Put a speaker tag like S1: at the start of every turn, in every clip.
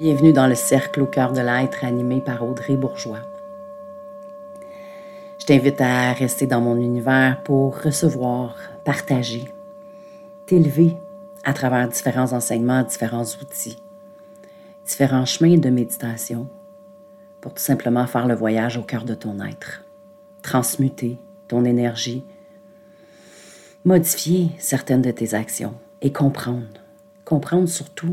S1: Bienvenue dans le cercle au cœur de l'être animé par Audrey Bourgeois. Je t'invite à rester dans mon univers pour recevoir, partager, t'élever à travers différents enseignements, différents outils, différents chemins de méditation pour tout simplement faire le voyage au cœur de ton être, transmuter ton énergie, modifier certaines de tes actions et comprendre, comprendre surtout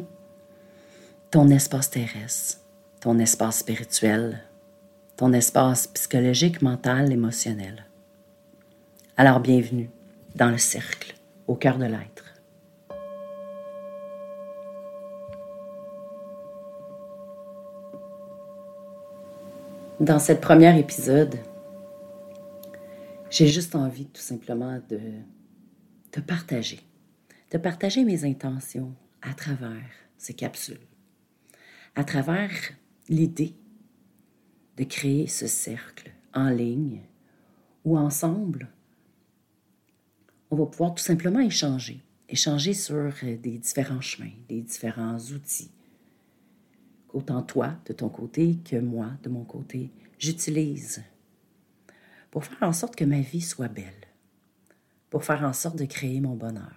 S1: ton espace terrestre, ton espace spirituel, ton espace psychologique, mental, émotionnel. Alors bienvenue dans le cercle, au cœur de l'être. Dans cette première épisode, j'ai juste envie tout simplement de te partager, de partager mes intentions à travers ces capsules à travers l'idée de créer ce cercle en ligne où ensemble, on va pouvoir tout simplement échanger, échanger sur des différents chemins, des différents outils. Qu'autant toi de ton côté que moi de mon côté j'utilise pour faire en sorte que ma vie soit belle, pour faire en sorte de créer mon bonheur,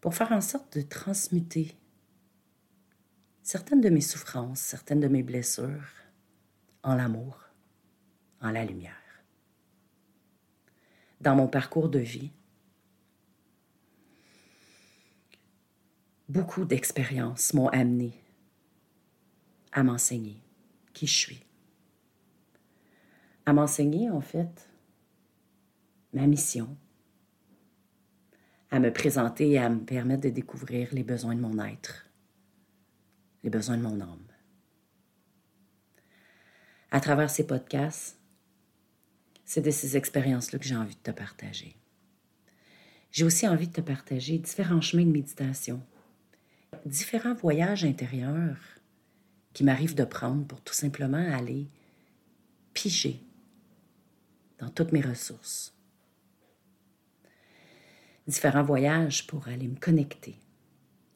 S1: pour faire en sorte de transmuter certaines de mes souffrances, certaines de mes blessures en l'amour, en la lumière. Dans mon parcours de vie, beaucoup d'expériences m'ont amené à m'enseigner qui je suis. À m'enseigner, en fait, ma mission, à me présenter et à me permettre de découvrir les besoins de mon être les besoins de mon âme. À travers ces podcasts, c'est de ces expériences-là que j'ai envie de te partager. J'ai aussi envie de te partager différents chemins de méditation, différents voyages intérieurs qui m'arrivent de prendre pour tout simplement aller piger dans toutes mes ressources. Différents voyages pour aller me connecter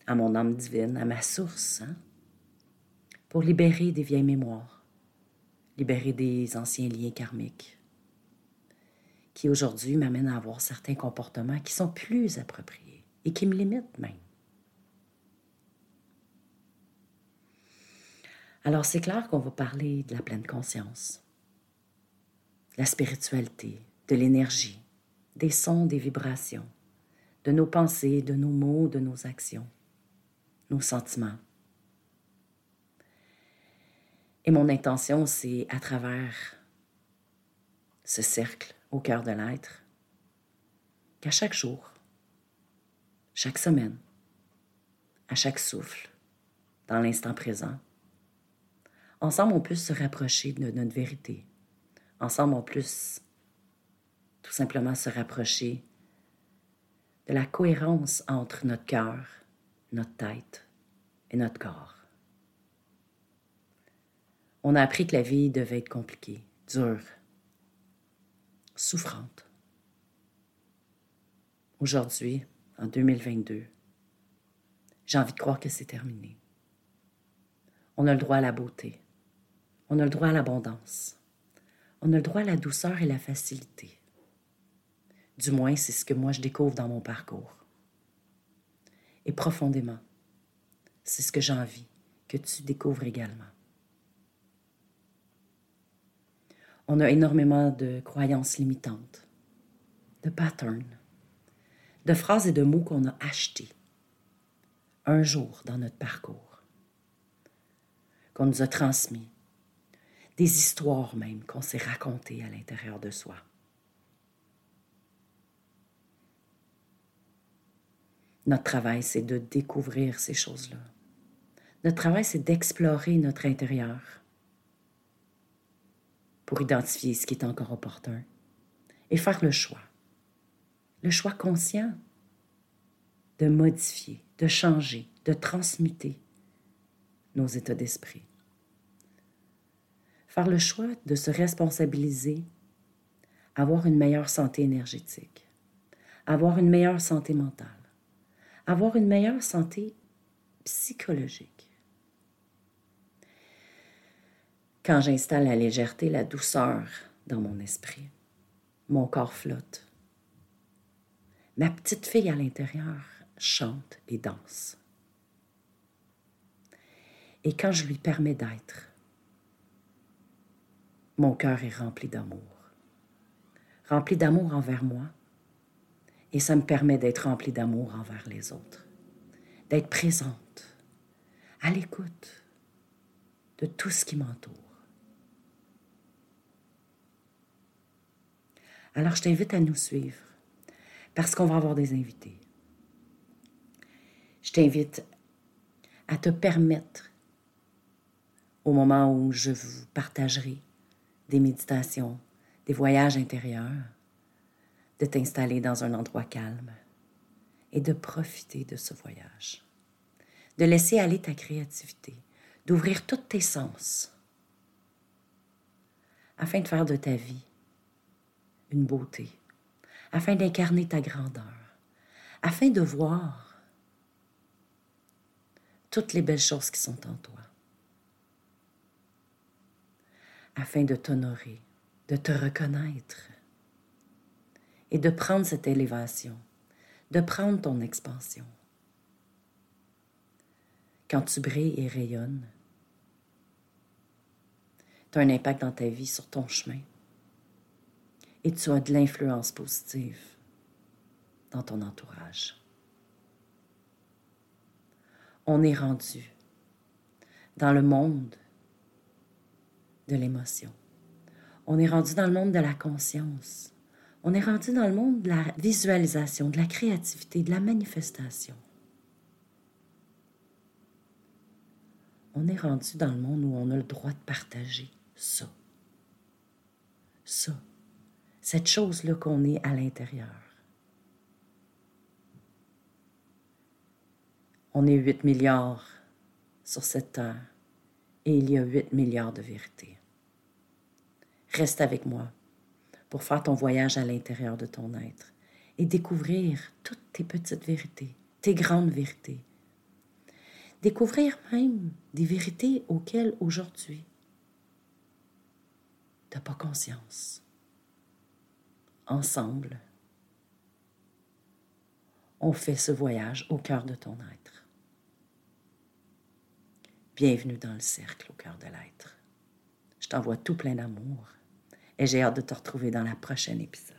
S1: à mon âme divine, à ma source, hein? Pour libérer des vieilles mémoires, libérer des anciens liens karmiques, qui aujourd'hui m'amènent à avoir certains comportements qui sont plus appropriés et qui me limitent même. Alors c'est clair qu'on va parler de la pleine conscience, de la spiritualité, de l'énergie, des sons, des vibrations, de nos pensées, de nos mots, de nos actions, nos sentiments, et mon intention, c'est à travers ce cercle au cœur de l'être, qu'à chaque jour, chaque semaine, à chaque souffle, dans l'instant présent, ensemble on puisse se rapprocher de notre vérité. Ensemble on puisse tout simplement se rapprocher de la cohérence entre notre cœur, notre tête et notre corps. On a appris que la vie devait être compliquée, dure, souffrante. Aujourd'hui, en 2022, j'ai envie de croire que c'est terminé. On a le droit à la beauté. On a le droit à l'abondance. On a le droit à la douceur et la facilité. Du moins, c'est ce que moi je découvre dans mon parcours. Et profondément, c'est ce que j'ai envie que tu découvres également. On a énormément de croyances limitantes, de patterns, de phrases et de mots qu'on a achetés un jour dans notre parcours, qu'on nous a transmis, des histoires même qu'on s'est racontées à l'intérieur de soi. Notre travail, c'est de découvrir ces choses-là. Notre travail, c'est d'explorer notre intérieur pour identifier ce qui est encore opportun et faire le choix. Le choix conscient de modifier, de changer, de transmuter nos états d'esprit. Faire le choix de se responsabiliser, avoir une meilleure santé énergétique, avoir une meilleure santé mentale, avoir une meilleure santé psychologique, Quand j'installe la légèreté, la douceur dans mon esprit, mon corps flotte. Ma petite fille à l'intérieur chante et danse. Et quand je lui permets d'être, mon cœur est rempli d'amour. Rempli d'amour envers moi. Et ça me permet d'être rempli d'amour envers les autres. D'être présente, à l'écoute de tout ce qui m'entoure. Alors je t'invite à nous suivre parce qu'on va avoir des invités. Je t'invite à te permettre, au moment où je vous partagerai des méditations, des voyages intérieurs, de t'installer dans un endroit calme et de profiter de ce voyage, de laisser aller ta créativité, d'ouvrir tous tes sens afin de faire de ta vie une beauté, afin d'incarner ta grandeur, afin de voir toutes les belles choses qui sont en toi, afin de t'honorer, de te reconnaître et de prendre cette élévation, de prendre ton expansion. Quand tu brilles et rayonnes, tu as un impact dans ta vie, sur ton chemin, et tu as de l'influence positive dans ton entourage. On est rendu dans le monde de l'émotion. On est rendu dans le monde de la conscience. On est rendu dans le monde de la visualisation, de la créativité, de la manifestation. On est rendu dans le monde où on a le droit de partager ça. Ça. Cette chose-là qu'on est à l'intérieur. On est 8 milliards sur cette terre et il y a 8 milliards de vérités. Reste avec moi pour faire ton voyage à l'intérieur de ton être et découvrir toutes tes petites vérités, tes grandes vérités. Découvrir même des vérités auxquelles aujourd'hui tu n'as pas conscience. Ensemble, on fait ce voyage au cœur de ton être. Bienvenue dans le cercle au cœur de l'être. Je t'envoie tout plein d'amour et j'ai hâte de te retrouver dans la prochaine épisode.